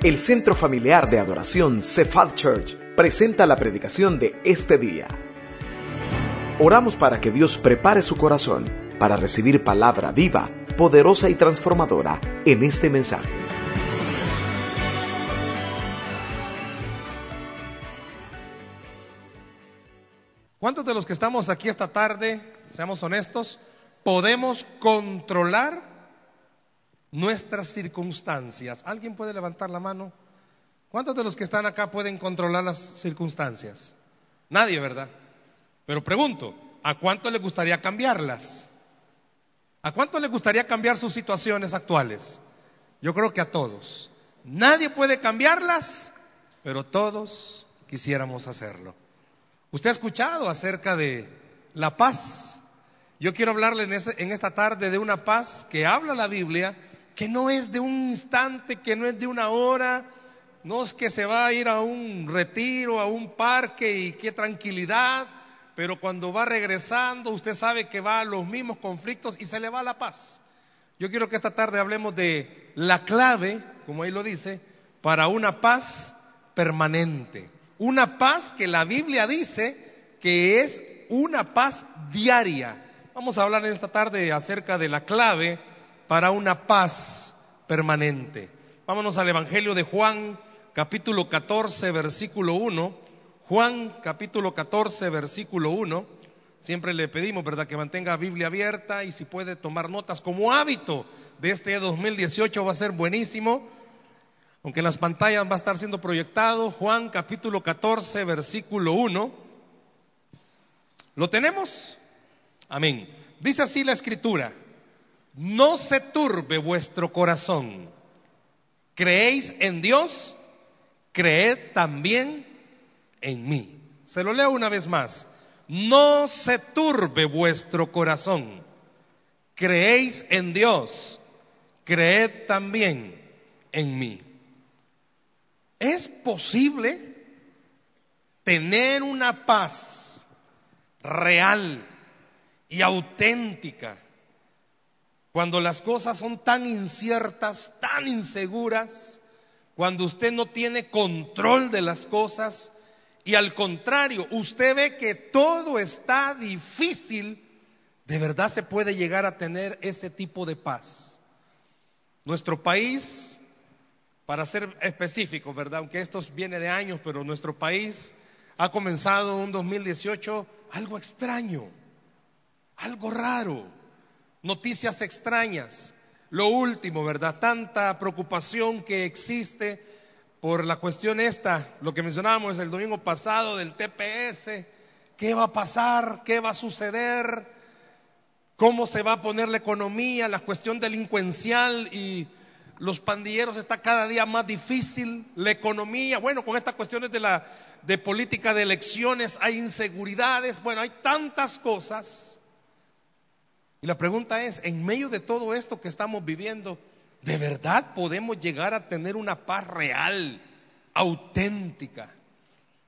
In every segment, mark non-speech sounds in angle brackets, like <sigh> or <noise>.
El Centro Familiar de Adoración Cephal Church presenta la predicación de este día. Oramos para que Dios prepare su corazón para recibir palabra viva, poderosa y transformadora en este mensaje. ¿Cuántos de los que estamos aquí esta tarde, seamos honestos, podemos controlar nuestras circunstancias? ¿Alguien puede levantar la mano? ¿Cuántos de los que están acá pueden controlar las circunstancias? Nadie, ¿verdad? Pero pregunto, ¿a cuánto le gustaría cambiarlas? ¿A cuánto le gustaría cambiar sus situaciones actuales? Yo creo que a todos. Nadie puede cambiarlas, pero todos quisiéramos hacerlo. Usted ha escuchado acerca de la paz. Yo quiero hablarle en, esta tarde de una paz que habla la Biblia, que no es de un instante, que no es de una hora, no es que se va a ir a un retiro, a un parque y qué tranquilidad, pero cuando va regresando usted sabe que va a los mismos conflictos y se le va la paz. Yo quiero que esta tarde hablemos de la clave, como ahí lo dice, para una paz permanente. Una paz que la Biblia dice que es una paz diaria. Vamos a hablar esta tarde acerca de la clave para una paz permanente. Vámonos al Evangelio de Juan, capítulo 14, versículo 1. Juan, capítulo 14, versículo 1. Siempre le pedimos, ¿verdad?, que mantenga Biblia abierta y si puede tomar notas como hábito de este 2018 va a ser buenísimo aunque en las pantallas va a estar siendo proyectado, Juan capítulo 14, versículo 1. ¿Lo tenemos? Amén. Dice así la escritura, no se turbe vuestro corazón. ¿Creéis en Dios? Creed también en mí. Se lo leo una vez más. No se turbe vuestro corazón. ¿Creéis en Dios? Creed también en mí. ¿Es posible tener una paz real y auténtica cuando las cosas son tan inciertas, tan inseguras, cuando usted no tiene control de las cosas y al contrario, usted ve que todo está difícil, de verdad se puede llegar a tener ese tipo de paz. Nuestro país para ser específico, ¿verdad? Aunque esto viene de años, pero nuestro país ha comenzado un 2018 algo extraño, algo raro, noticias extrañas. Lo último, ¿verdad? Tanta preocupación que existe por la cuestión esta, lo que mencionábamos el domingo pasado del TPS, qué va a pasar, qué va a suceder, cómo se va a poner la economía, la cuestión delincuencial y los pandilleros está cada día más difícil, la economía, bueno, con estas cuestiones de la de política de elecciones hay inseguridades, bueno, hay tantas cosas. Y la pregunta es, en medio de todo esto que estamos viviendo, ¿de verdad podemos llegar a tener una paz real, auténtica?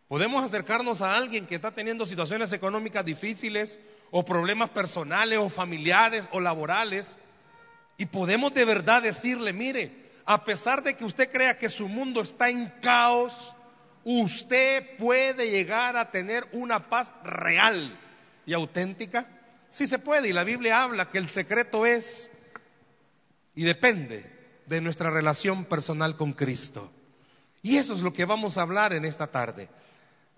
¿Podemos acercarnos a alguien que está teniendo situaciones económicas difíciles o problemas personales o familiares o laborales? Y podemos de verdad decirle, mire, a pesar de que usted crea que su mundo está en caos, usted puede llegar a tener una paz real y auténtica. Sí se puede, y la Biblia habla que el secreto es y depende de nuestra relación personal con Cristo. Y eso es lo que vamos a hablar en esta tarde.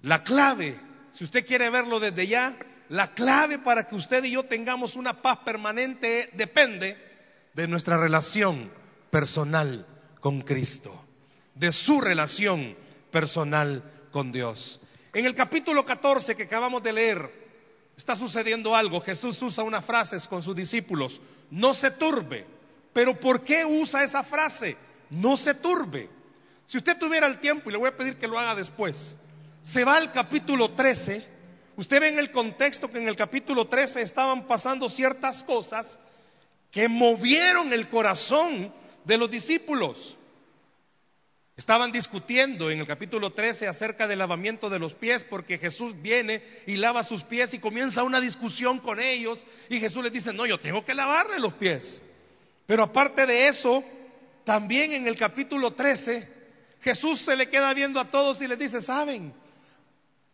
La clave, si usted quiere verlo desde ya, la clave para que usted y yo tengamos una paz permanente depende de nuestra relación personal con Cristo, de su relación personal con Dios. En el capítulo 14 que acabamos de leer, está sucediendo algo. Jesús usa unas frases con sus discípulos, no se turbe. Pero ¿por qué usa esa frase? No se turbe. Si usted tuviera el tiempo, y le voy a pedir que lo haga después, se va al capítulo 13, usted ve en el contexto que en el capítulo 13 estaban pasando ciertas cosas que movieron el corazón de los discípulos. Estaban discutiendo en el capítulo 13 acerca del lavamiento de los pies porque Jesús viene y lava sus pies y comienza una discusión con ellos y Jesús les dice, no, yo tengo que lavarle los pies. Pero aparte de eso, también en el capítulo 13 Jesús se le queda viendo a todos y les dice, ¿saben?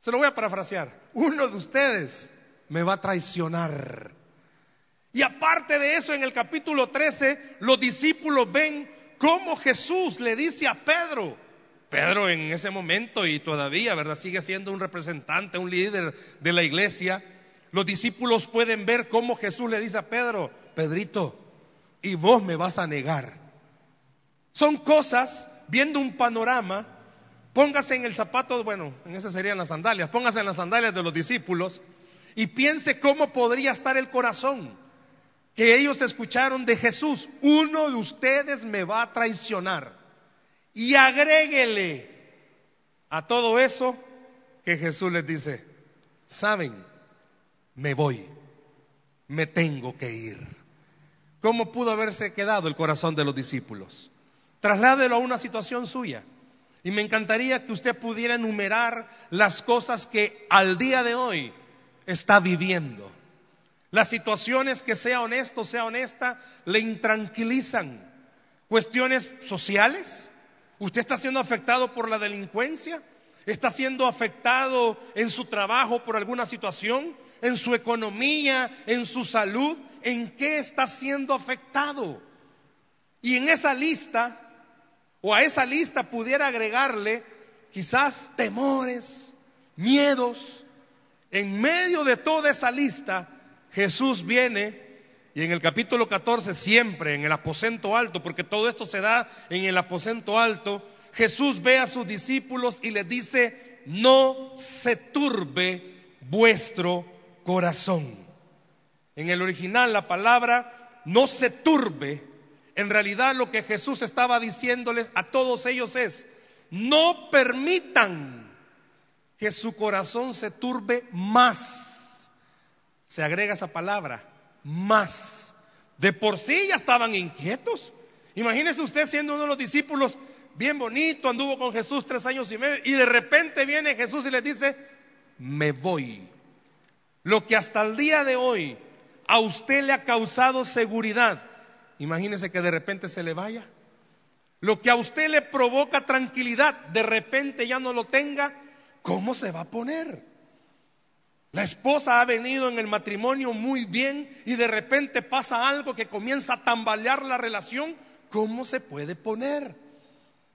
Se lo voy a parafrasear. Uno de ustedes me va a traicionar. Y aparte de eso, en el capítulo 13, los discípulos ven cómo Jesús le dice a Pedro, Pedro en ese momento y todavía, ¿verdad? Sigue siendo un representante, un líder de la iglesia. Los discípulos pueden ver cómo Jesús le dice a Pedro, Pedrito, y vos me vas a negar. Son cosas, viendo un panorama, póngase en el zapato, bueno, en ese serían las sandalias, póngase en las sandalias de los discípulos y piense cómo podría estar el corazón que ellos escucharon de Jesús, uno de ustedes me va a traicionar. Y agréguele a todo eso que Jesús les dice, saben, me voy, me tengo que ir. ¿Cómo pudo haberse quedado el corazón de los discípulos? Trasládelo a una situación suya. Y me encantaría que usted pudiera enumerar las cosas que al día de hoy está viviendo. Las situaciones que sea honesto, sea honesta, le intranquilizan. Cuestiones sociales. Usted está siendo afectado por la delincuencia. Está siendo afectado en su trabajo por alguna situación, en su economía, en su salud. ¿En qué está siendo afectado? Y en esa lista, o a esa lista pudiera agregarle quizás temores, miedos. En medio de toda esa lista, Jesús viene y en el capítulo 14 siempre en el aposento alto, porque todo esto se da en el aposento alto, Jesús ve a sus discípulos y les dice, no se turbe vuestro corazón. En el original la palabra no se turbe, en realidad lo que Jesús estaba diciéndoles a todos ellos es, no permitan que su corazón se turbe más se agrega esa palabra, más. De por sí ya estaban inquietos. Imagínese usted siendo uno de los discípulos bien bonito, anduvo con Jesús tres años y medio, y de repente viene Jesús y les dice, me voy. Lo que hasta el día de hoy a usted le ha causado seguridad, imagínese que de repente se le vaya. Lo que a usted le provoca tranquilidad, de repente ya no lo tenga, ¿cómo se va a poner? La esposa ha venido en el matrimonio muy bien y de repente pasa algo que comienza a tambalear la relación. ¿Cómo se puede poner?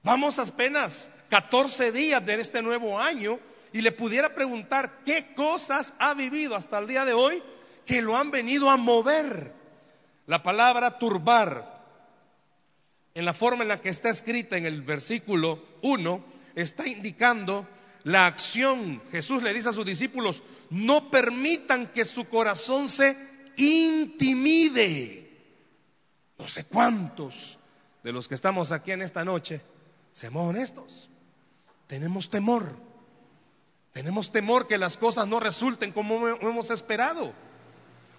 Vamos apenas 14 días de este nuevo año y le pudiera preguntar qué cosas ha vivido hasta el día de hoy que lo han venido a mover. La palabra turbar, en la forma en la que está escrita en el versículo 1, está indicando la acción. Jesús le dice a sus discípulos, no permitan que su corazón se intimide. No sé cuántos de los que estamos aquí en esta noche, seamos honestos, tenemos temor. Tenemos temor que las cosas no resulten como hemos esperado.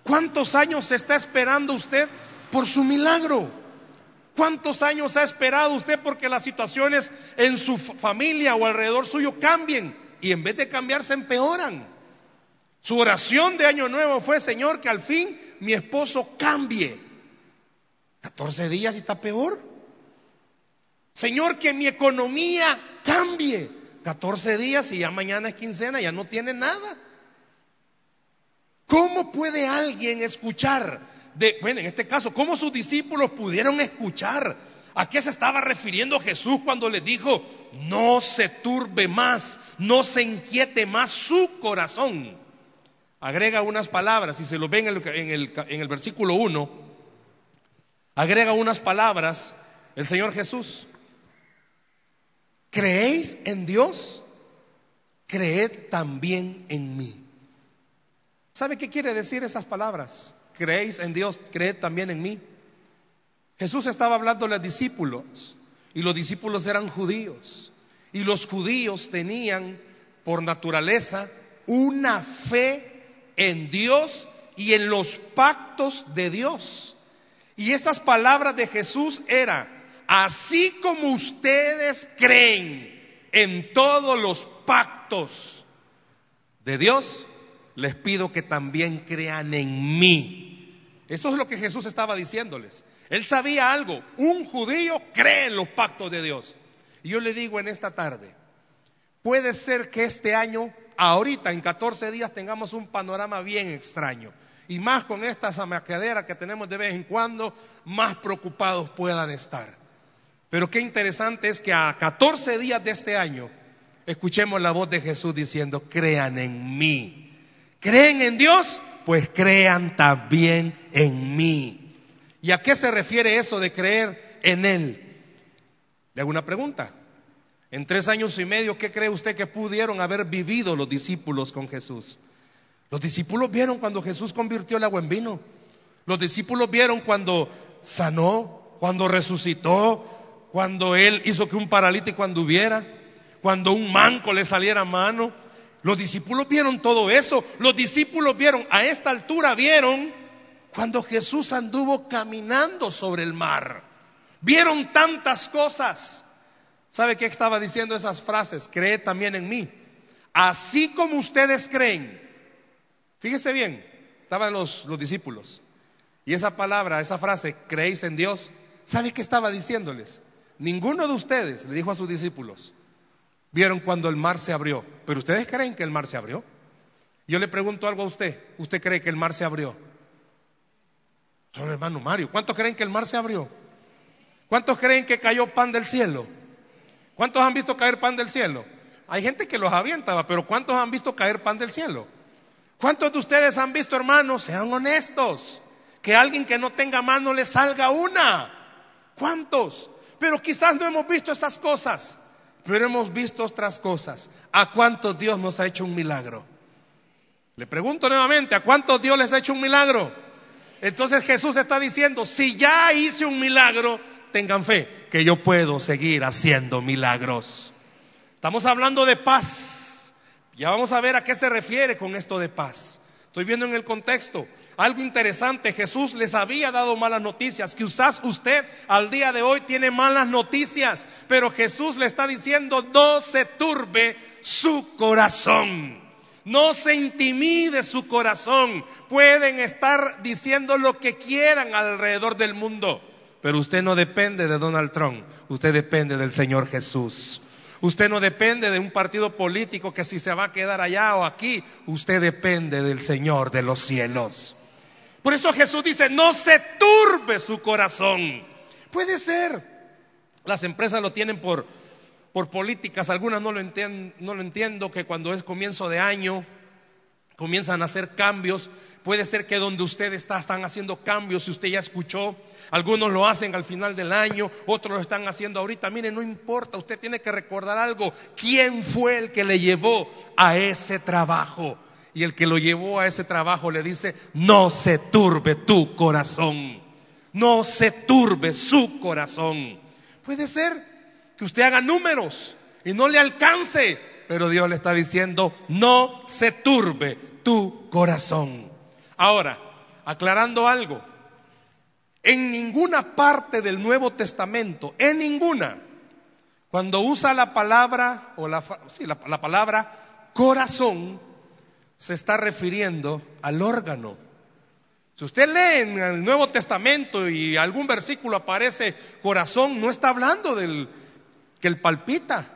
¿Cuántos años está esperando usted por su milagro? ¿Cuántos años ha esperado usted porque las situaciones en su familia o alrededor suyo cambien y en vez de cambiar se empeoran? Su oración de año nuevo fue, Señor, que al fin mi esposo cambie. 14 días y está peor. Señor, que mi economía cambie. 14 días y ya mañana es quincena, ya no tiene nada. ¿Cómo puede alguien escuchar bueno, en este caso, cómo sus discípulos pudieron escuchar a qué se estaba refiriendo Jesús cuando les dijo, no se turbe más, no se inquiete más su corazón. Agrega unas palabras, y se lo ven en el, en el versículo 1, agrega unas palabras el Señor Jesús. ¿Creéis en Dios? Creed también en mí. ¿Sabe qué quiere decir esas palabras? Creéis en Dios, creed también en mí. Jesús estaba hablando a los discípulos y los discípulos eran judíos y los judíos tenían por naturaleza una fe en Dios y en los pactos de Dios. Y esas palabras de Jesús eran, así como ustedes creen en todos los pactos de Dios, les pido que también crean en mí. Eso es lo que Jesús estaba diciéndoles. Él sabía algo. Un judío cree en los pactos de Dios. Y yo le digo en esta tarde, puede ser que este año, ahorita en 14 días, tengamos un panorama bien extraño. Y más con esta zamaquedera que tenemos de vez en cuando, más preocupados puedan estar. Pero qué interesante es que a 14 días de este año, escuchemos la voz de Jesús diciendo, crean en mí. ¿Creen en Dios? Pues crean también en mí. ¿Y a qué se refiere eso de creer en Él? Le hago una pregunta. En tres años y medio, ¿qué cree usted que pudieron haber vivido los discípulos con Jesús? Los discípulos vieron cuando Jesús convirtió el agua en vino. Los discípulos vieron cuando sanó, cuando resucitó, cuando Él hizo que un paralítico anduviera, cuando un manco le saliera a mano. Los discípulos vieron todo eso. Los discípulos vieron, a esta altura vieron cuando Jesús anduvo caminando sobre el mar. Vieron tantas cosas. ¿Sabe qué estaba diciendo esas frases? Cree también en mí. Así como ustedes creen. Fíjese bien, estaban los, los discípulos. Y esa palabra, esa frase, creéis en Dios. ¿Sabe qué estaba diciéndoles? Ninguno de ustedes le dijo a sus discípulos, vieron cuando el mar se abrió, pero ustedes creen que el mar se abrió. Yo le pregunto algo a usted, ¿usted cree que el mar se abrió? Solo hermano Mario, ¿cuántos creen que el mar se abrió? ¿Cuántos creen que cayó pan del cielo? ¿Cuántos han visto caer pan del cielo? Hay gente que los avienta, pero ¿cuántos han visto caer pan del cielo? ¿Cuántos de ustedes han visto, hermanos, sean honestos, que alguien que no tenga mano le salga una? ¿Cuántos? Pero quizás no hemos visto esas cosas, pero hemos visto otras cosas. ¿A cuántos Dios nos ha hecho un milagro? Le pregunto nuevamente, ¿a cuántos Dios les ha hecho un milagro? Entonces Jesús está diciendo, si ya hice un milagro, tengan fe que yo puedo seguir haciendo milagros. Estamos hablando de paz. Ya vamos a ver a qué se refiere con esto de paz. Estoy viendo en el contexto. Algo interesante, Jesús les había dado malas noticias. Quizás usted al día de hoy tiene malas noticias, pero Jesús le está diciendo, no se turbe su corazón. No se intimide su corazón. Pueden estar diciendo lo que quieran alrededor del mundo, pero usted no depende de Donald Trump, usted depende del Señor Jesús. Usted no depende de un partido político que si se va a quedar allá o aquí, usted depende del Señor de los cielos. Por eso Jesús dice, no se turbe su corazón. Puede ser. Las empresas lo tienen por, por políticas, algunas no lo, entiendo, no lo entiendo, que cuando es comienzo de año comienzan a hacer cambios. Puede ser que donde usted está están haciendo cambios, si usted ya escuchó. Algunos lo hacen al final del año, otros lo están haciendo ahorita. Mire, no importa, usted tiene que recordar algo. ¿Quién fue el que le llevó a ese trabajo? y el que lo llevó a ese trabajo le dice, no se turbe tu corazón, no se turbe su corazón. Puede ser que usted haga números y no le alcance, pero Dios le está diciendo, no se turbe tu corazón. Ahora, aclarando algo, en ninguna parte del Nuevo Testamento, en ninguna, cuando usa la palabra, o la, sí, la, la palabra corazón, se está refiriendo al órgano. Si usted lee en el Nuevo Testamento y algún versículo aparece corazón, no está hablando del que el palpita,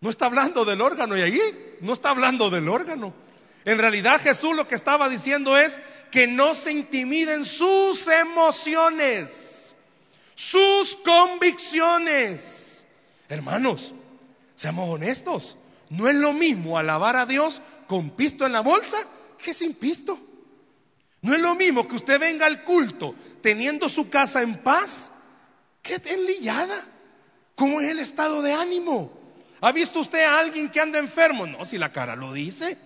no está hablando del órgano y allí no está hablando del órgano. En realidad Jesús lo que estaba diciendo es que no se intimiden sus emociones, sus convicciones. Hermanos, seamos honestos, no es lo mismo alabar a Dios con pisto en la bolsa que sin pisto. No es lo mismo que usted venga al culto teniendo su casa en paz que enlillada. ¿Cómo es el estado de ánimo? ¿Ha visto usted a alguien que anda enfermo? No, si la cara lo dice.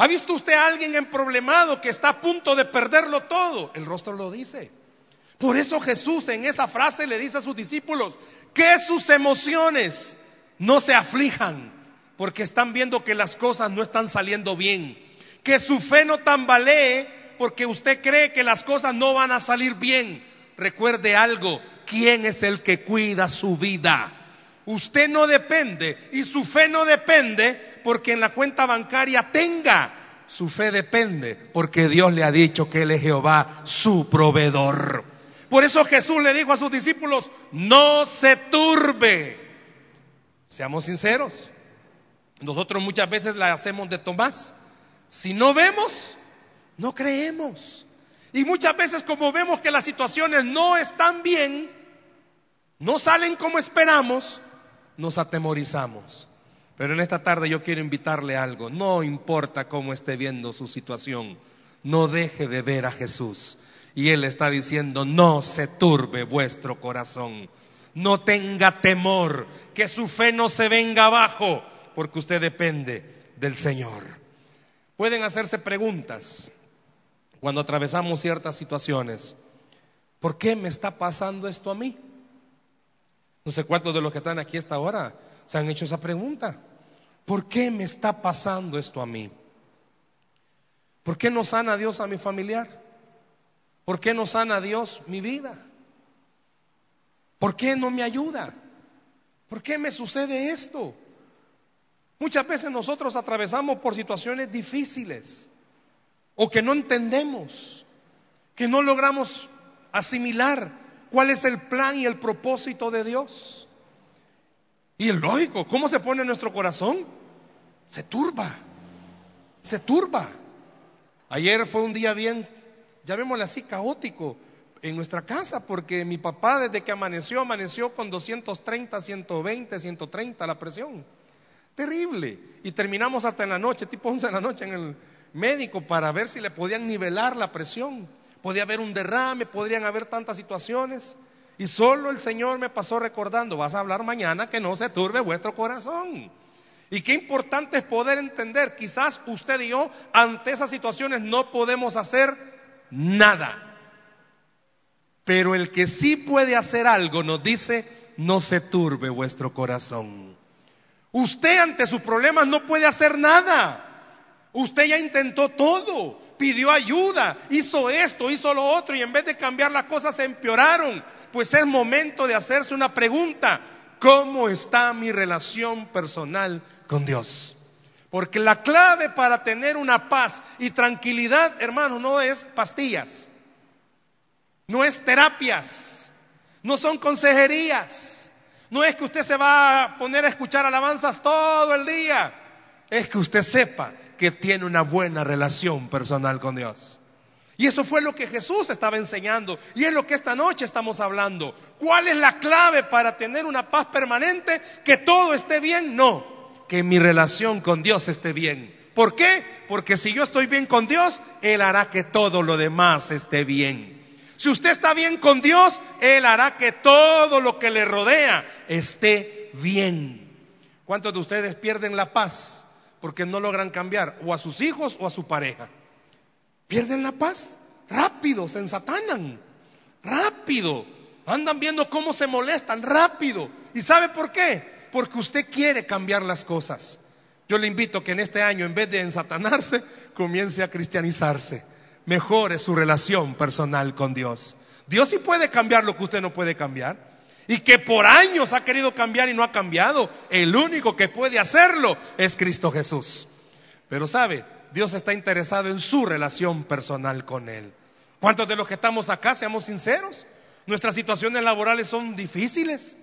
¿Ha visto usted a alguien en problemado que está a punto de perderlo todo? El rostro lo dice. Por eso Jesús en esa frase le dice a sus discípulos que sus emociones no se aflijan, porque están viendo que las cosas no están saliendo bien. Que su fe no tambalee porque usted cree que las cosas no van a salir bien. Recuerde algo, ¿quién es el que cuida su vida? Usted no depende y su fe no depende porque en la cuenta bancaria tenga. Su fe depende porque Dios le ha dicho que Él es Jehová, su proveedor. Por eso Jesús le dijo a sus discípulos, no se turbe Seamos sinceros. Nosotros muchas veces la hacemos de Tomás. Si no vemos, no creemos. Y muchas veces como vemos que las situaciones no están bien, no salen como esperamos, nos atemorizamos. Pero en esta tarde yo quiero invitarle algo. No importa cómo esté viendo su situación, no deje de ver a Jesús. Y Él está diciendo, no se turbe vuestro corazón. No tenga temor, que su fe no se venga abajo, porque usted depende del Señor. Pueden hacerse preguntas cuando atravesamos ciertas situaciones. ¿Por qué me está pasando esto a mí? No sé cuántos de los que están aquí a esta hora se han hecho esa pregunta. ¿Por qué me está pasando esto a mí? ¿Por qué no sana Dios a mi familiar? ¿Por qué no sana Dios mi vida? ¿Por qué no me ayuda? ¿Por qué me sucede esto? Muchas veces nosotros atravesamos por situaciones difíciles o que no entendemos, que no logramos asimilar cuál es el plan y el propósito de Dios. Y es lógico, ¿cómo se pone nuestro corazón? Se turba, se turba. Ayer fue un día bien, llamémosle así, caótico en nuestra casa, porque mi papá desde que amaneció, amaneció con 230, 120, 130 la presión. Terrible. Y terminamos hasta en la noche, tipo 11 de la noche en el médico para ver si le podían nivelar la presión. Podía haber un derrame, podrían haber tantas situaciones. Y solo el Señor me pasó recordando, vas a hablar mañana que no se turbe vuestro corazón. Y qué importante es poder entender, quizás usted y yo ante esas situaciones no podemos hacer nada. Pero el que sí puede hacer algo nos dice, no se turbe vuestro corazón. Usted ante sus problemas no puede hacer nada. Usted ya intentó todo, pidió ayuda, hizo esto, hizo lo otro y en vez de cambiar las cosas se empeoraron. Pues es momento de hacerse una pregunta. ¿Cómo está mi relación personal con Dios? Porque la clave para tener una paz y tranquilidad, hermano, no es pastillas, no es terapias, no son consejerías, no es que usted se va a poner a escuchar alabanzas todo el día, es que usted sepa que tiene una buena relación personal con Dios. Y eso fue lo que Jesús estaba enseñando. Y es lo que esta noche estamos hablando. ¿Cuál es la clave para tener una paz permanente? ¿Que todo esté bien? No. Que mi relación con Dios esté bien. ¿Por qué? Porque si yo estoy bien con Dios, Él hará que todo lo demás esté bien. Si usted está bien con Dios, Él hará que todo lo que le rodea esté bien. ¿Cuántos de ustedes pierden la paz porque no logran cambiar o a sus hijos o a su pareja. Pierden la paz, rápido, se ensatanan, rápido. Andan viendo cómo se molestan, rápido. ¿Y sabe por qué? Porque usted quiere cambiar las cosas. Yo le invito que en este año, en vez de ensatanarse, <laughs> comience a cristianizarse. Mejore su relación personal con Dios. Dios sí puede cambiar lo que usted no puede cambiar y que por años ha querido cambiar y no ha cambiado, el único que puede hacerlo es Cristo Jesús. Pero sabe, Dios está interesado en su relación personal con Él. ¿Cuántos de los que estamos acá, seamos sinceros? Nuestras situaciones laborales son difíciles,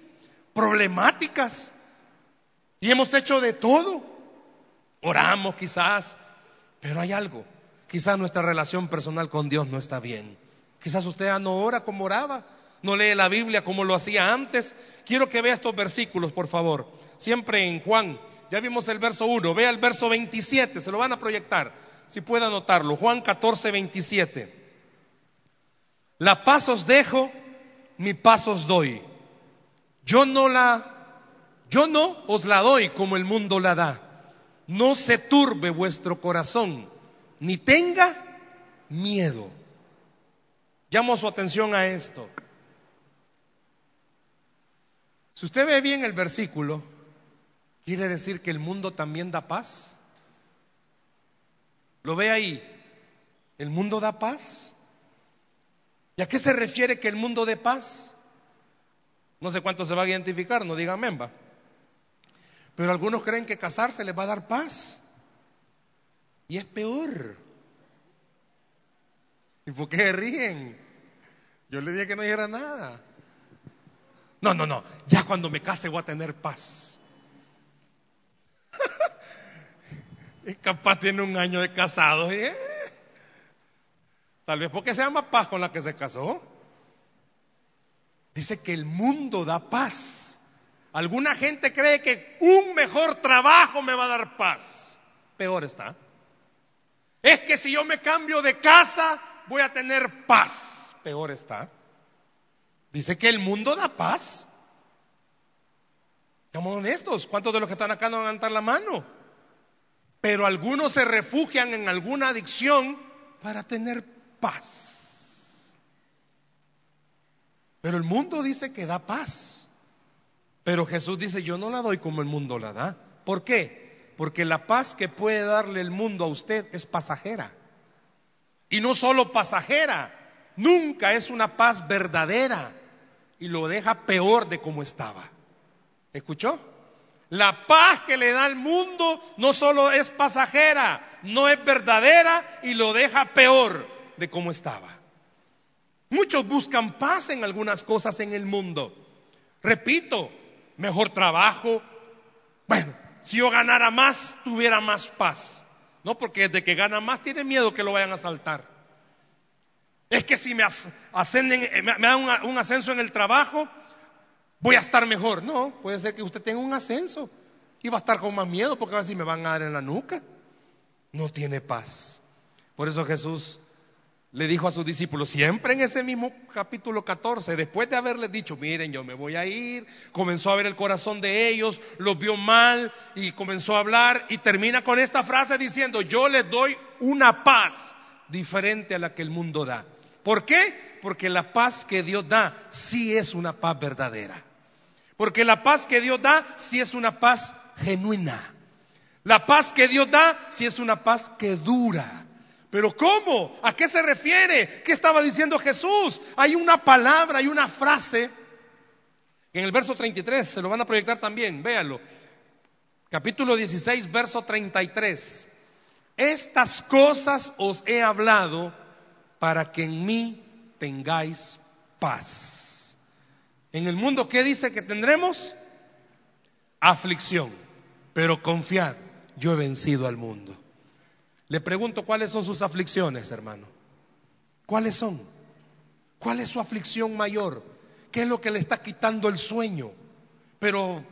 problemáticas, y hemos hecho de todo. Oramos quizás, pero hay algo. Quizás nuestra relación personal con Dios no está bien. Quizás usted ya no ora como oraba no lee la Biblia como lo hacía antes. Quiero que vea estos versículos, por favor. Siempre en Juan. Ya vimos el verso 1. Vea el verso 27. Se lo van a proyectar. Si puede anotarlo. Juan 14, 27. La paz os dejo, mi paz os doy. Yo no la, yo no os la doy como el mundo la da. No se turbe vuestro corazón, ni tenga miedo. Llamo su atención a esto. Si usted ve bien el versículo, quiere decir que el mundo también da paz. ¿Lo ve ahí? ¿El mundo da paz? ¿Y a qué se refiere que el mundo dé paz? No sé cuánto se va a identificar, no digan memba. Pero algunos creen que casarse les va a dar paz. Y es peor. ¿Y por qué ríen? Yo le dije que no dijera nada. No, no, no. Ya cuando me case voy a tener paz. <laughs> es capaz tiene un año de casado. ¿eh? Tal vez porque se llama paz con la que se casó. Dice que el mundo da paz. Alguna gente cree que un mejor trabajo me va a dar paz. Peor está. Es que si yo me cambio de casa, voy a tener paz. Peor está. Dice que el mundo da paz. Estamos honestos. ¿Cuántos de los que están acá no van a levantar la mano? Pero algunos se refugian en alguna adicción para tener paz. Pero el mundo dice que da paz. Pero Jesús dice, yo no la doy como el mundo la da. ¿Por qué? Porque la paz que puede darle el mundo a usted es pasajera. Y no solo pasajera, nunca es una paz verdadera y lo deja peor de como estaba. ¿Escuchó? La paz que le da el mundo no solo es pasajera, no es verdadera y lo deja peor de como estaba. Muchos buscan paz en algunas cosas en el mundo. Repito, mejor trabajo. Bueno, si yo ganara más, tuviera más paz. No, porque desde que gana más tiene miedo que lo vayan a saltar. Es que si me ascenden, eh, me dan un ascenso en el trabajo, voy a estar mejor. No, puede ser que usted tenga un ascenso y va a estar con más miedo porque a ver si me van a dar en la nuca. No tiene paz. Por eso Jesús le dijo a sus discípulos, siempre en ese mismo capítulo 14, después de haberles dicho, miren, yo me voy a ir, comenzó a ver el corazón de ellos, los vio mal y comenzó a hablar y termina con esta frase diciendo, yo les doy una paz diferente a la que el mundo da. ¿Por qué? Porque la paz que Dios da sí es una paz verdadera. Porque la paz que Dios da sí es una paz genuina. La paz que Dios da sí es una paz que dura. Pero ¿cómo? ¿A qué se refiere? ¿Qué estaba diciendo Jesús? Hay una palabra, hay una frase en el verso 33, se lo van a proyectar también, véanlo. Capítulo 16, verso 33. Estas cosas os he hablado para que en mí tengáis paz. En el mundo, ¿qué dice que tendremos? Aflicción, pero confiad, yo he vencido al mundo. Le pregunto cuáles son sus aflicciones, hermano. ¿Cuáles son? ¿Cuál es su aflicción mayor? ¿Qué es lo que le está quitando el sueño? Pero,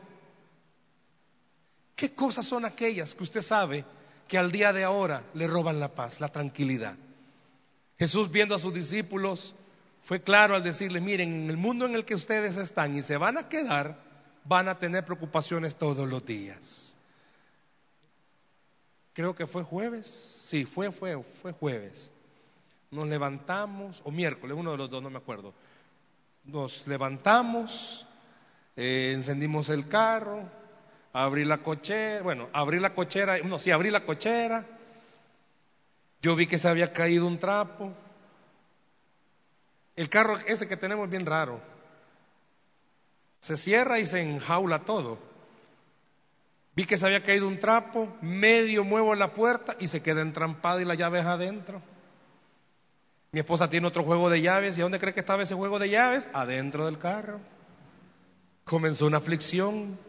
¿qué cosas son aquellas que usted sabe que al día de ahora le roban la paz, la tranquilidad? Jesús viendo a sus discípulos fue claro al decirles, miren, en el mundo en el que ustedes están y se van a quedar, van a tener preocupaciones todos los días. Creo que fue jueves, sí, fue, fue, fue jueves. Nos levantamos, o miércoles, uno de los dos, no me acuerdo. Nos levantamos, eh, encendimos el carro, abrí la cochera, bueno, abrí la cochera, no, sí, abrí la cochera, yo vi que se había caído un trapo. El carro ese que tenemos es bien raro. Se cierra y se enjaula todo. Vi que se había caído un trapo, medio muevo la puerta y se queda entrampada y la llave es adentro. Mi esposa tiene otro juego de llaves. ¿Y dónde cree que estaba ese juego de llaves? Adentro del carro. Comenzó una aflicción,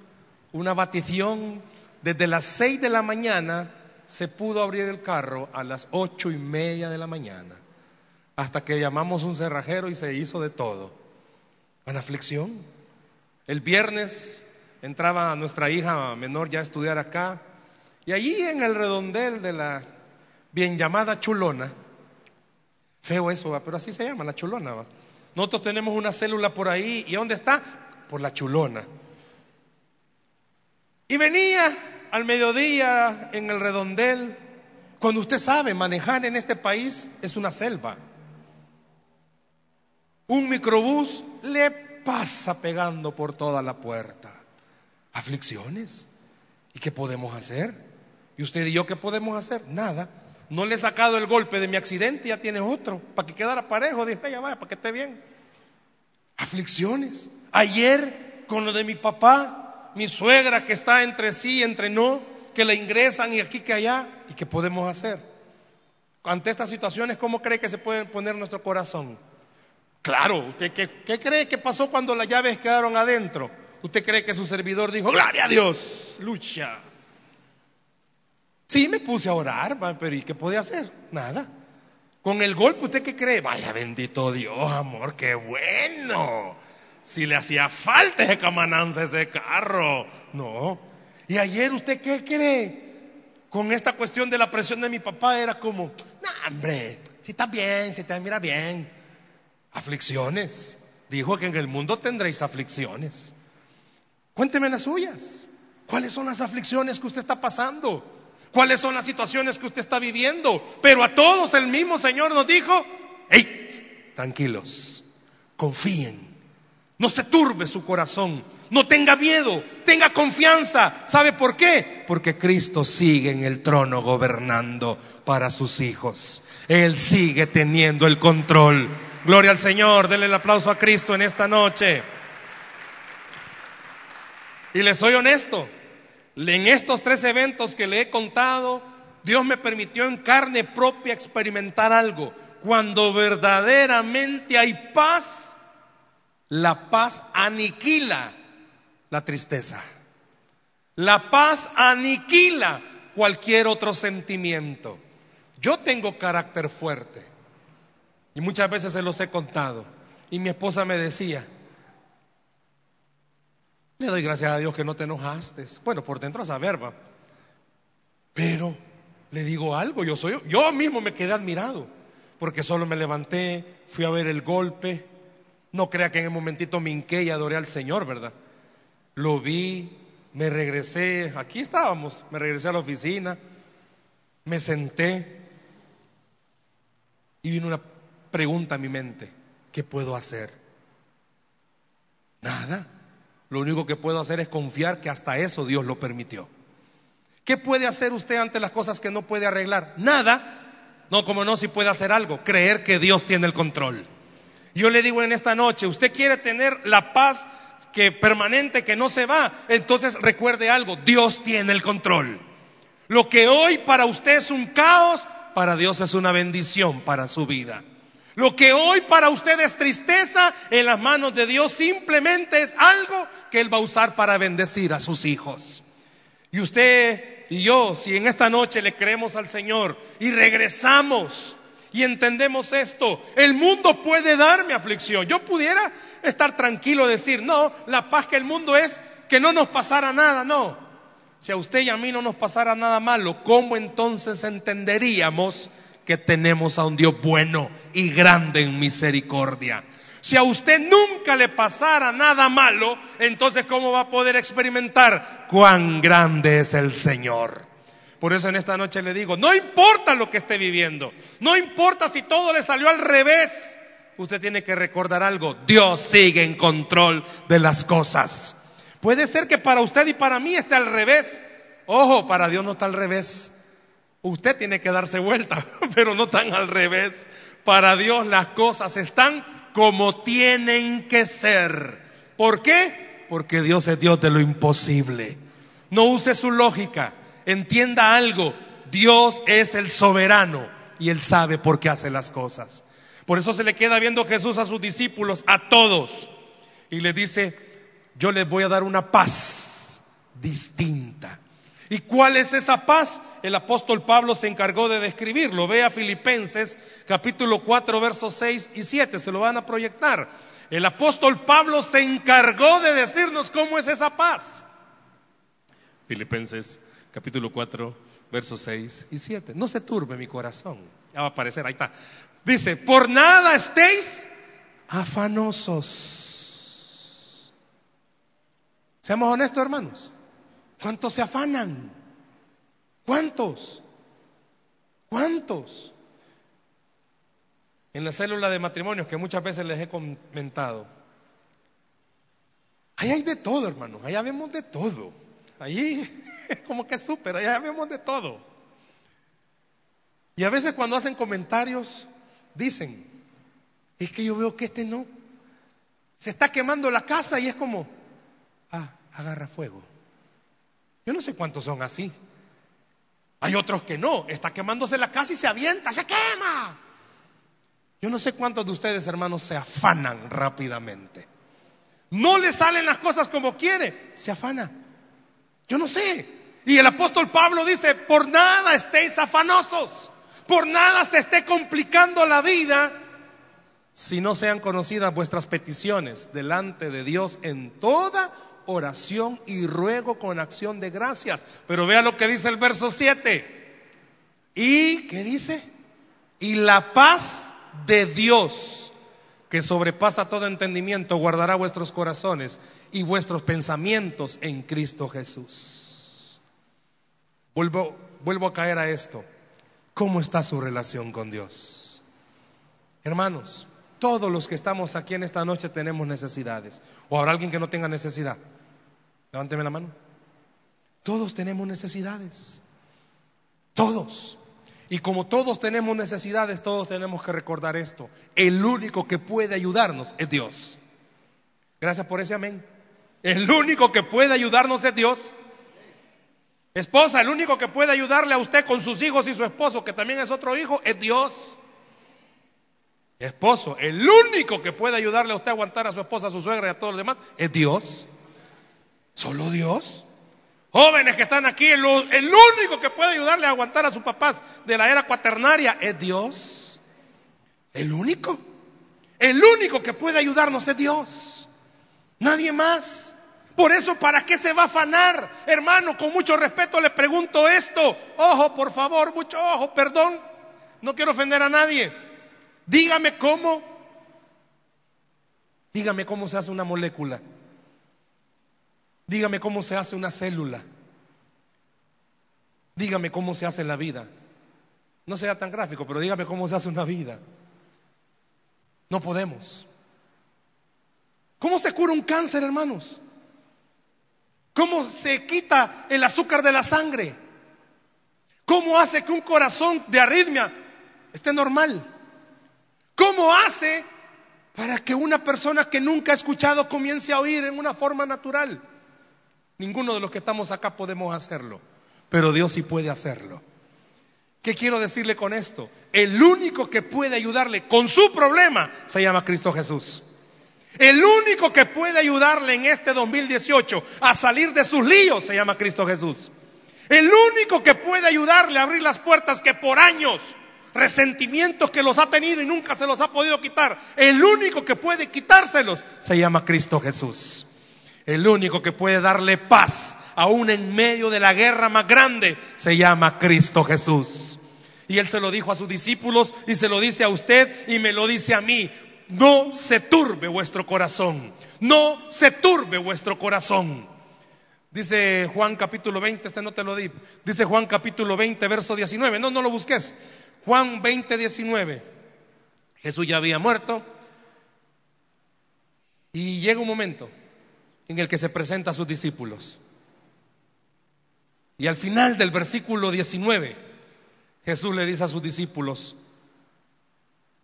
una batición. Desde las seis de la mañana se pudo abrir el carro a las ocho y media de la mañana, hasta que llamamos un cerrajero y se hizo de todo. Una aflicción. El viernes entraba nuestra hija menor ya a estudiar acá, y allí en el redondel de la bien llamada chulona, feo eso, ¿va? pero así se llama, la chulona. ¿va? Nosotros tenemos una célula por ahí, ¿y dónde está? Por la chulona. Y venía al mediodía en el redondel, cuando usted sabe, manejar en este país es una selva. Un microbús le pasa pegando por toda la puerta. Aflicciones. ¿Y qué podemos hacer? ¿Y usted y yo qué podemos hacer? Nada. No le he sacado el golpe de mi accidente, ya tiene otro. Para que quedara parejo, dije, ya vaya, para que esté bien. Aflicciones. Ayer, con lo de mi papá, mi suegra que está entre sí y entre no, que la ingresan y aquí que allá, ¿y qué podemos hacer? Ante estas situaciones, ¿cómo cree que se puede poner nuestro corazón? Claro, ¿usted qué, qué cree que pasó cuando las llaves quedaron adentro? ¿Usted cree que su servidor dijo, gloria a Dios, lucha? Sí, me puse a orar, pero ¿y qué podía hacer? Nada. Con el golpe, ¿usted qué cree? Vaya, bendito Dios, amor, qué bueno. Si le hacía falta ese camananza, ese carro. No. ¿Y ayer usted qué cree? Con esta cuestión de la presión de mi papá era como, no, hombre, si está bien, si te mira bien. Aflicciones. Dijo que en el mundo tendréis aflicciones. Cuénteme las suyas. ¿Cuáles son las aflicciones que usted está pasando? ¿Cuáles son las situaciones que usted está viviendo? Pero a todos el mismo Señor nos dijo, hey, tranquilos, confíen. No se turbe su corazón. No tenga miedo, tenga confianza. ¿Sabe por qué? Porque Cristo sigue en el trono gobernando para sus hijos. Él sigue teniendo el control. Gloria al Señor, denle el aplauso a Cristo en esta noche. Y les soy honesto, en estos tres eventos que le he contado, Dios me permitió en carne propia experimentar algo. Cuando verdaderamente hay paz, la paz aniquila la tristeza. La paz aniquila cualquier otro sentimiento. Yo tengo carácter fuerte y muchas veces se los he contado. Y mi esposa me decía, le doy gracias a Dios que no te enojaste. Bueno, por dentro esa verba. Pero le digo algo, yo soy yo mismo me quedé admirado, porque solo me levanté, fui a ver el golpe. No crea que en el momentito me y adoré al Señor, ¿verdad? Lo vi, me regresé, aquí estábamos, me regresé a la oficina, me senté y vino una pregunta a mi mente, ¿qué puedo hacer? Nada. Lo único que puedo hacer es confiar que hasta eso Dios lo permitió. ¿Qué puede hacer usted ante las cosas que no puede arreglar? Nada. No, como no, si puede hacer algo, creer que Dios tiene el control. Yo le digo en esta noche, usted quiere tener la paz que permanente, que no se va, entonces recuerde algo, Dios tiene el control. Lo que hoy para usted es un caos, para Dios es una bendición para su vida. Lo que hoy para usted es tristeza, en las manos de Dios simplemente es algo que Él va a usar para bendecir a sus hijos. Y usted y yo, si en esta noche le creemos al Señor y regresamos y entendemos esto, el mundo puede darme aflicción. Yo pudiera estar tranquilo, decir, no, la paz que el mundo es que no nos pasara nada, no. Si a usted y a mí no nos pasara nada malo, ¿cómo entonces entenderíamos que tenemos a un Dios bueno y grande en misericordia? Si a usted nunca le pasara nada malo, entonces ¿cómo va a poder experimentar cuán grande es el Señor? Por eso en esta noche le digo, no importa lo que esté viviendo, no importa si todo le salió al revés, usted tiene que recordar algo, Dios sigue en control de las cosas. Puede ser que para usted y para mí esté al revés. Ojo, para Dios no está al revés. Usted tiene que darse vuelta, <laughs> pero no tan al revés. Para Dios las cosas están como tienen que ser. ¿Por qué? Porque Dios es Dios de lo imposible. No use su lógica. Entienda algo. Dios es el soberano y Él sabe por qué hace las cosas. Por eso se le queda viendo Jesús a sus discípulos, a todos. Y le dice, yo les voy a dar una paz distinta. ¿Y cuál es esa paz? El apóstol Pablo se encargó de describirlo. Vea Filipenses capítulo 4 versos 6 y 7, se lo van a proyectar. El apóstol Pablo se encargó de decirnos cómo es esa paz. Filipenses capítulo 4 versos 6 y 7. No se turbe mi corazón. Ya va a aparecer, ahí está. Dice, por nada estéis afanosos. Seamos honestos, hermanos. ¿Cuántos se afanan? ¿Cuántos? ¿Cuántos? En la célula de matrimonios que muchas veces les he comentado. Ahí hay de todo, hermanos. Allá vemos de todo. Es <laughs> como que súper, allá vemos de todo. Y a veces cuando hacen comentarios, dicen, es que yo veo que este no. Se está quemando la casa y es como, ah, agarra fuego. Yo no sé cuántos son así. Hay otros que no, está quemándose la casa y se avienta, se quema. Yo no sé cuántos de ustedes, hermanos, se afanan rápidamente. No le salen las cosas como quiere, se afana. Yo no sé. Y el apóstol Pablo dice, por nada estéis afanosos, por nada se esté complicando la vida, si no sean conocidas vuestras peticiones delante de Dios en toda oración y ruego con acción de gracias. Pero vea lo que dice el verso 7. ¿Y qué dice? Y la paz de Dios, que sobrepasa todo entendimiento, guardará vuestros corazones y vuestros pensamientos en Cristo Jesús. Vuelvo, a caer a esto. ¿Cómo está su relación con Dios? Hermanos, todos los que estamos aquí en esta noche tenemos necesidades. ¿O habrá alguien que no tenga necesidad? Levánteme la mano. Todos tenemos necesidades. Todos. Y como todos tenemos necesidades, todos tenemos que recordar esto. El único que puede ayudarnos es Dios. Gracias por ese amén. El único que puede ayudarnos es Dios. Esposa, el único que puede ayudarle a usted con sus hijos y su esposo, que también es otro hijo, es Dios. Esposo, el único que puede ayudarle a usted a aguantar a su esposa, a su suegra y a todos los demás, es Dios. Solo Dios. Jóvenes que están aquí, el, único que puede ayudarle a aguantar a sus papás de la era cuaternaria es Dios. El único. El único que puede ayudarnos es Dios. Nadie más. Por eso, ¿para qué se va a afanar? Hermano, con mucho respeto le pregunto esto. Ojo, por favor, mucho ojo, perdón. No quiero ofender a nadie. Dígame cómo. Dígame cómo se hace una molécula. Dígame cómo se hace una célula. Dígame cómo se hace la vida. No sea tan gráfico, pero dígame cómo se hace una vida. No podemos. ¿Cómo se cura un cáncer, hermanos? ¿Cómo se quita el azúcar de la sangre? ¿Cómo hace que un corazón de arritmia esté normal? ¿Cómo hace para que una persona que nunca ha escuchado comience a oír en una forma natural? Ninguno de los que estamos acá podemos hacerlo, pero Dios sí puede hacerlo. ¿Qué quiero decirle con esto? El único que puede ayudarle con su problema se llama Cristo Jesús. El único que puede ayudarle en este 2018 a salir de sus líos se llama Cristo Jesús. El único que puede ayudarle a abrir las puertas que por años, resentimientos que los ha tenido y nunca se los ha podido quitar, el único que puede quitárselos se llama Cristo Jesús. El único que puede darle paz, aún en medio de la guerra más grande, se llama Cristo Jesús. Y él se lo dijo a sus discípulos y se lo dice a usted y me lo dice a mí. No se turbe vuestro corazón. No se turbe vuestro corazón. Dice Juan capítulo 20, este no te lo di. Dice Juan capítulo 20, verso 19. No, no lo busques. Juan 20, 19. Jesús ya había muerto. Y llega un momento en el que se presenta a sus discípulos. Y al final del versículo 19, Jesús le dice a sus discípulos,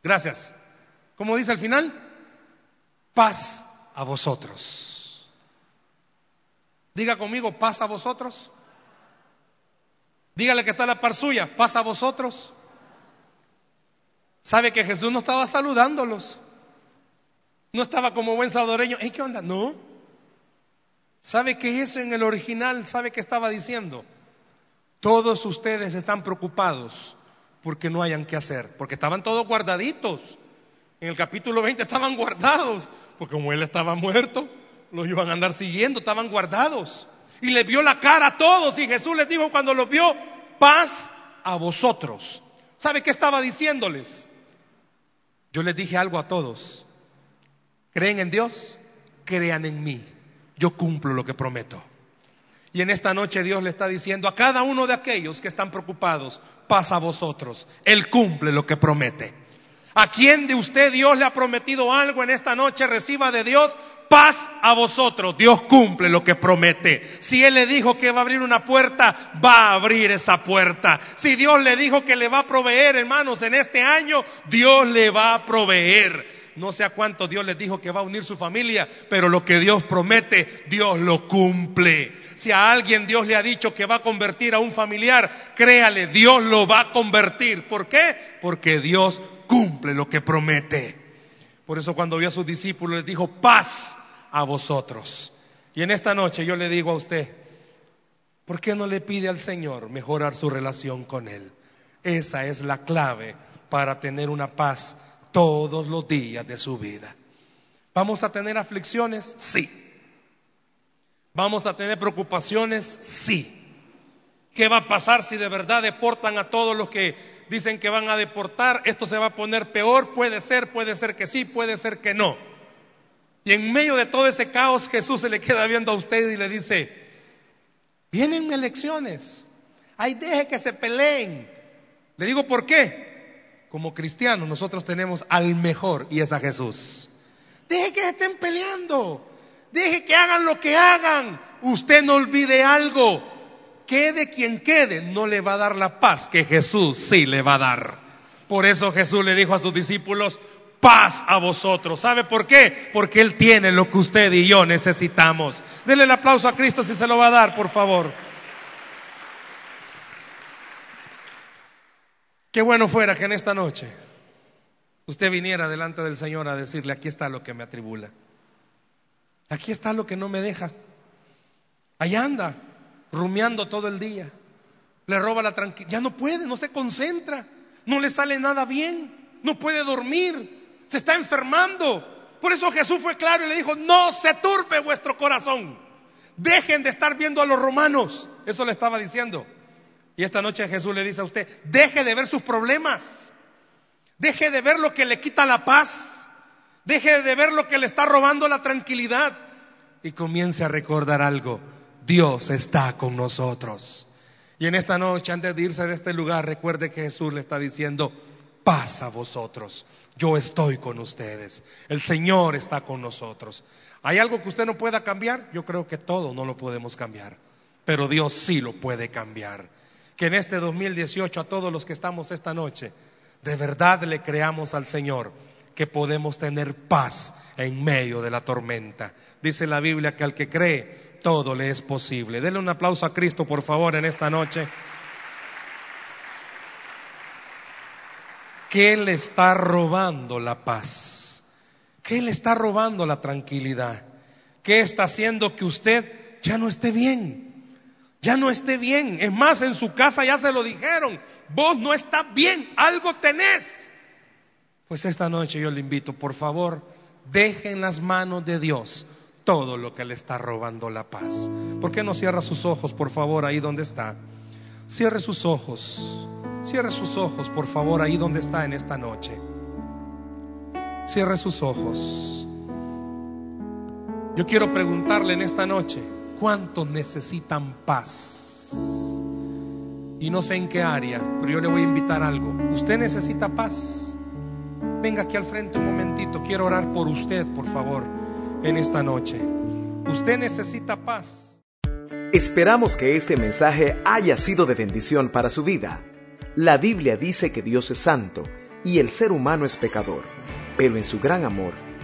gracias. ¿Cómo dice al final? Paz a vosotros. Diga conmigo, paz a vosotros. Dígale que está la par suya, paz a vosotros. ¿Sabe que Jesús no estaba saludándolos? No estaba como buen salvadoreño. ¿qué onda? No. ¿Sabe qué eso en el original? ¿Sabe qué estaba diciendo? Todos ustedes están preocupados porque no hayan que hacer, porque estaban todos guardaditos. En el capítulo 20 estaban guardados, porque como él estaba muerto, los iban a andar siguiendo, estaban guardados. Y le vio la cara a todos y Jesús les dijo cuando los vio, paz a vosotros. ¿Sabe qué estaba diciéndoles? Yo les dije algo a todos. ¿Creen en Dios? Crean en mí yo cumplo lo que prometo. Y en esta noche Dios le está diciendo a cada uno de aquellos que están preocupados, pasa a vosotros. Él cumple lo que promete. ¿A quién de usted Dios le ha prometido algo en esta noche? Reciba de Dios paz a vosotros. Dios cumple lo que promete. Si Él le dijo que va a abrir una puerta, va a abrir esa puerta. Si Dios le dijo que le va a proveer, hermanos, en este año, Dios le va a proveer. No sé a cuánto Dios les dijo que va a unir su familia, pero lo que Dios promete, Dios lo cumple. Si a alguien Dios le ha dicho que va a convertir a un familiar, créale, Dios lo va a convertir. ¿Por qué? Porque Dios cumple lo que promete. Por eso cuando vio a sus discípulos les dijo, paz a vosotros. Y en esta noche yo le digo a usted, ¿Por qué no le pide al Señor mejorar su relación con Él? Esa es la clave para tener una paz todos los días de su vida. ¿Vamos a tener aflicciones? Sí. ¿Vamos a tener preocupaciones? Sí. ¿Qué va a pasar si de verdad deportan a todos los que dicen que van a deportar? Esto se va a poner peor, puede ser, puede ser que sí, puede ser que no. Y en medio de todo ese caos Jesús se le queda viendo a usted y le dice, vienen elecciones, ay deje que se peleen. Le digo, ¿por qué? Como cristianos nosotros tenemos al mejor y es a Jesús. Deje que estén peleando, deje que hagan lo que hagan. Usted no olvide algo, quede quien quede, no le va a dar la paz que Jesús sí le va a dar. Por eso Jesús le dijo a sus discípulos, paz a vosotros. ¿Sabe por qué? Porque Él tiene lo que usted y yo necesitamos. Denle el aplauso a Cristo si se lo va a dar, por favor. Qué bueno fuera que en esta noche usted viniera delante del Señor a decirle, aquí está lo que me atribula. Aquí está lo que no me deja. Allá anda, rumiando todo el día. Le roba la tranquilidad. Ya no puede, no se concentra. No le sale nada bien. No puede dormir. Se está enfermando. Por eso Jesús fue claro y le dijo, no se turbe vuestro corazón. Dejen de estar viendo a los romanos. Eso le estaba diciendo. Y esta noche Jesús le dice a usted, deje de ver sus problemas. Deje de ver lo que le quita la paz. Deje de ver lo que le está robando la tranquilidad. Y comience a recordar algo. Dios está con nosotros. Y en esta noche, antes de irse de este lugar, recuerde que Jesús le está diciendo, paz a vosotros. Yo estoy con ustedes. El Señor está con nosotros. ¿Hay algo que usted no pueda cambiar? Yo creo que todo no lo podemos cambiar. Pero Dios sí lo puede cambiar. Que en este 2018 a todos los que estamos esta noche, de verdad le creamos al Señor que podemos tener paz en medio de la tormenta. Dice la Biblia que al que cree, todo le es posible. Denle un aplauso a Cristo, por favor, en esta noche. ¿Qué le está robando la paz? ¿Qué le está robando la tranquilidad? ¿Qué está haciendo que usted ya no esté bien? Ya no esté bien. Es más, en su casa ya se lo dijeron. Vos no estás bien, algo tenés. Pues esta noche yo le invito, por favor, deje en las manos de Dios todo lo que le está robando la paz. ¿Por qué no cierra sus ojos, por favor, ahí donde está? Cierre sus ojos. Cierre sus ojos, por favor, ahí donde está en esta noche. Cierre sus ojos. Yo quiero preguntarle en esta noche, ¿cuántos necesitan paz? Y no sé en qué área, pero yo le voy a invitar algo. ¿Usted necesita paz? Venga aquí al frente un momentito, quiero orar por usted, por favor, en esta noche. Usted necesita paz. Esperamos que este mensaje haya sido de bendición para su vida. La Biblia dice que Dios es santo y el ser humano es pecador, pero en su gran amor,